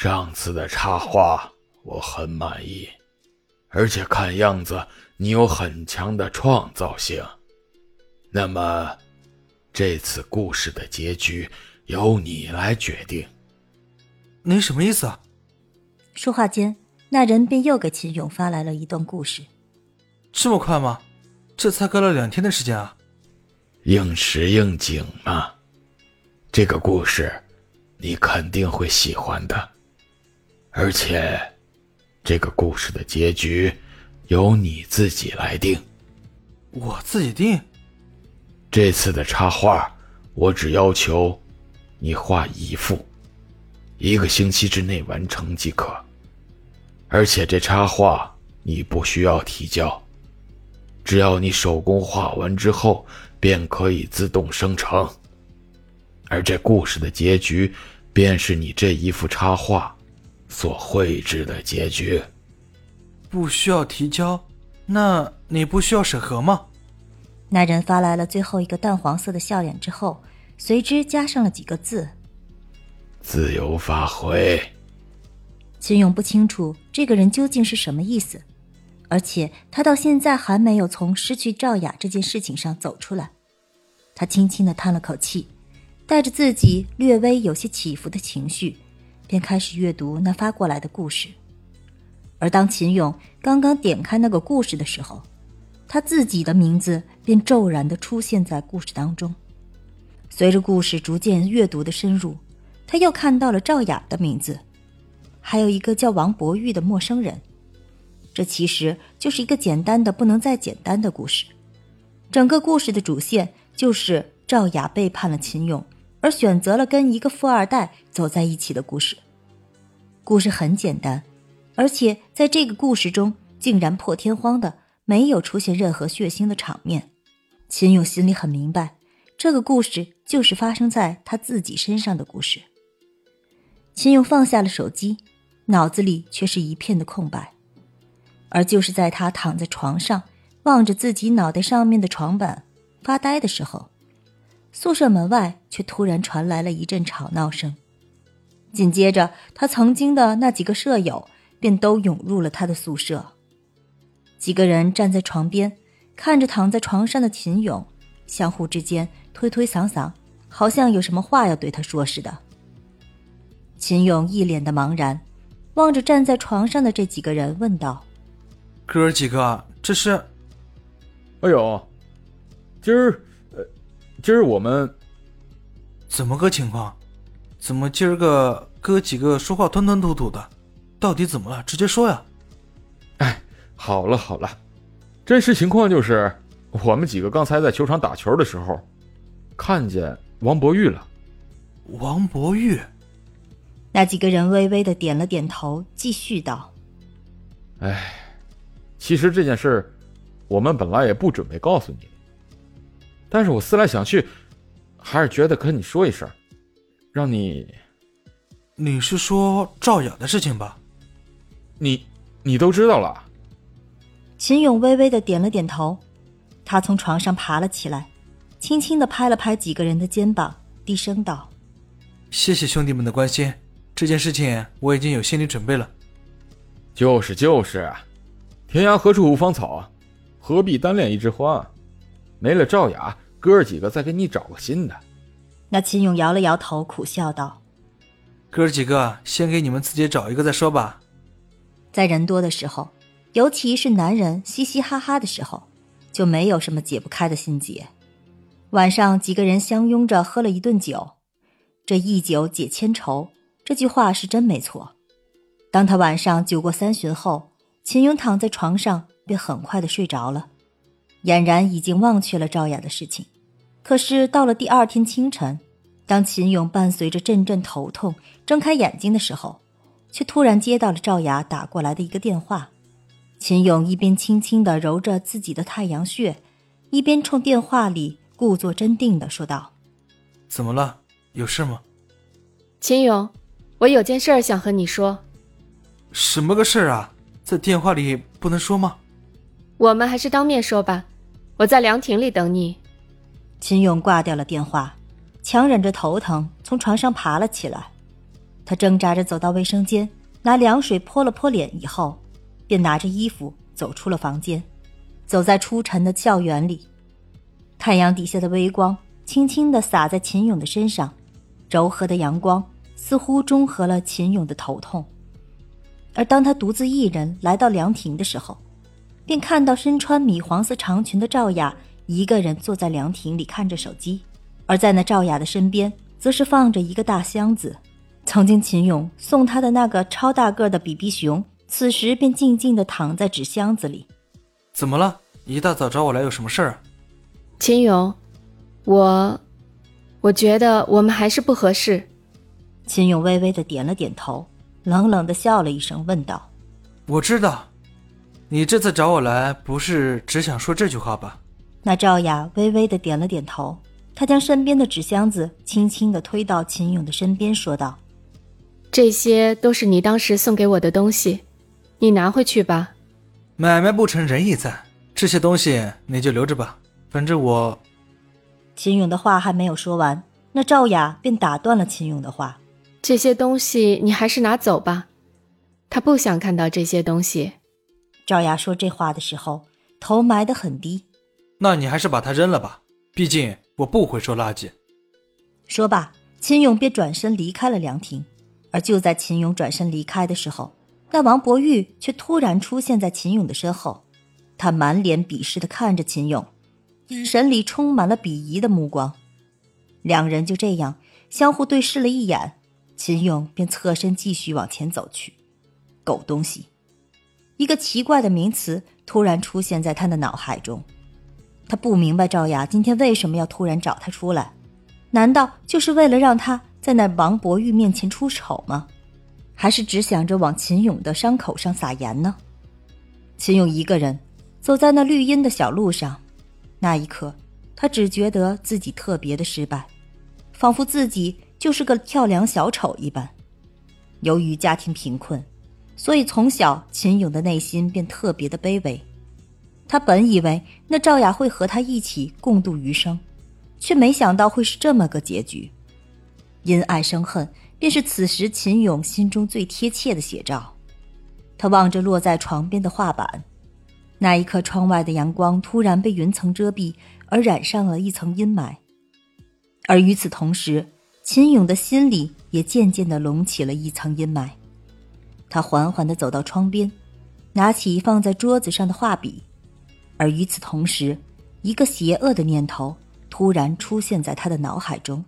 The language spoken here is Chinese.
上次的插画我很满意，而且看样子你有很强的创造性。那么，这次故事的结局由你来决定。您什么意思啊？说话间，那人便又给秦勇发来了一段故事。这么快吗？这才隔了两天的时间啊！应时应景嘛。这个故事，你肯定会喜欢的。而且，这个故事的结局由你自己来定。我自己定。这次的插画，我只要求你画一幅，一个星期之内完成即可。而且这插画你不需要提交，只要你手工画完之后，便可以自动生成。而这故事的结局，便是你这一幅插画所绘制的结局。不需要提交？那你不需要审核吗？那人发来了最后一个淡黄色的笑脸之后，随之加上了几个字：“自由发挥。”秦勇不清楚这个人究竟是什么意思，而且他到现在还没有从失去赵雅这件事情上走出来。他轻轻的叹了口气，带着自己略微有些起伏的情绪，便开始阅读那发过来的故事。而当秦勇刚刚点开那个故事的时候，他自己的名字便骤然的出现在故事当中。随着故事逐渐阅读的深入，他又看到了赵雅的名字。还有一个叫王博玉的陌生人，这其实就是一个简单的不能再简单的故事。整个故事的主线就是赵雅背叛了秦勇，而选择了跟一个富二代走在一起的故事。故事很简单，而且在这个故事中竟然破天荒的没有出现任何血腥的场面。秦勇心里很明白，这个故事就是发生在他自己身上的故事。秦勇放下了手机。脑子里却是一片的空白，而就是在他躺在床上，望着自己脑袋上面的床板发呆的时候，宿舍门外却突然传来了一阵吵闹声。紧接着，他曾经的那几个舍友便都涌入了他的宿舍。几个人站在床边，看着躺在床上的秦勇，相互之间推推搡搡，好像有什么话要对他说似的。秦勇一脸的茫然。望着站在床上的这几个人，问道：“哥儿几个，这是？哎呦，今儿，呃，今儿我们怎么个情况？怎么今儿个哥几个说话吞吞吐吐的？到底怎么了？直接说呀！”哎，好了好了，真实情况就是，我们几个刚才在球场打球的时候，看见王博玉了。王博玉。那几个人微微的点了点头，继续道：“哎，其实这件事，我们本来也不准备告诉你，但是我思来想去，还是觉得跟你说一声，让你……你是说赵雅的事情吧？你，你都知道了。”秦勇微微的点了点头，他从床上爬了起来，轻轻的拍了拍几个人的肩膀，低声道：“谢谢兄弟们的关心。”这件事情我已经有心理准备了。就是就是，天涯何处无芳草啊，何必单恋一枝花？没了赵雅，哥儿几个再给你找个新的。那秦勇摇了摇头，苦笑道：“哥儿几个，先给你们自己找一个再说吧。”在人多的时候，尤其是男人嘻嘻哈哈的时候，就没有什么解不开的心结。晚上，几个人相拥着喝了一顿酒，这一酒解千愁。这句话是真没错。当他晚上酒过三巡后，秦勇躺在床上，便很快的睡着了，俨然已经忘却了赵雅的事情。可是到了第二天清晨，当秦勇伴随着阵阵头痛睁开眼睛的时候，却突然接到了赵雅打过来的一个电话。秦勇一边轻轻的揉着自己的太阳穴，一边冲电话里故作镇定的说道：“怎么了？有事吗？”秦勇。我有件事儿想和你说，什么个事儿啊？在电话里不能说吗？我们还是当面说吧。我在凉亭里等你。秦勇挂掉了电话，强忍着头疼从床上爬了起来。他挣扎着走到卫生间，拿凉水泼了泼脸，以后便拿着衣服走出了房间，走在初晨的校园里。太阳底下的微光轻轻地洒在秦勇的身上，柔和的阳光似乎中和了秦勇的头痛。而当他独自一人来到凉亭的时候，便看到身穿米黄色长裙的赵雅一个人坐在凉亭里看着手机，而在那赵雅的身边，则是放着一个大箱子。曾经秦勇送他的那个超大个的比比熊，此时便静静地躺在纸箱子里。怎么了？一大早找我来有什么事儿？秦勇，我，我觉得我们还是不合适。秦勇微微的点了点头，冷冷的笑了一声，问道：“我知道。”你这次找我来，不是只想说这句话吧？那赵雅微微的点了点头，她将身边的纸箱子轻轻的推到秦勇的身边，说道：“这些都是你当时送给我的东西，你拿回去吧。买卖不成仁义在，这些东西你就留着吧，反正我……”秦勇的话还没有说完，那赵雅便打断了秦勇的话：“这些东西你还是拿走吧，他不想看到这些东西。”赵雅说这话的时候，头埋得很低。那你还是把它扔了吧，毕竟我不会收垃圾。说罢，秦勇便转身离开了凉亭。而就在秦勇转身离开的时候，那王博玉却突然出现在秦勇的身后。他满脸鄙视的看着秦勇，眼神里充满了鄙夷的目光。两人就这样相互对视了一眼，秦勇便侧身继续往前走去。狗东西！一个奇怪的名词突然出现在他的脑海中，他不明白赵雅今天为什么要突然找他出来，难道就是为了让他在那王博玉面前出丑吗？还是只想着往秦勇的伤口上撒盐呢？秦勇一个人走在那绿荫的小路上，那一刻，他只觉得自己特别的失败，仿佛自己就是个跳梁小丑一般。由于家庭贫困。所以从小，秦勇的内心便特别的卑微。他本以为那赵雅会和他一起共度余生，却没想到会是这么个结局。因爱生恨，便是此时秦勇心中最贴切的写照。他望着落在床边的画板，那一刻，窗外的阳光突然被云层遮蔽，而染上了一层阴霾。而与此同时，秦勇的心里也渐渐的隆起了一层阴霾。他缓缓地走到窗边，拿起放在桌子上的画笔，而与此同时，一个邪恶的念头突然出现在他的脑海中。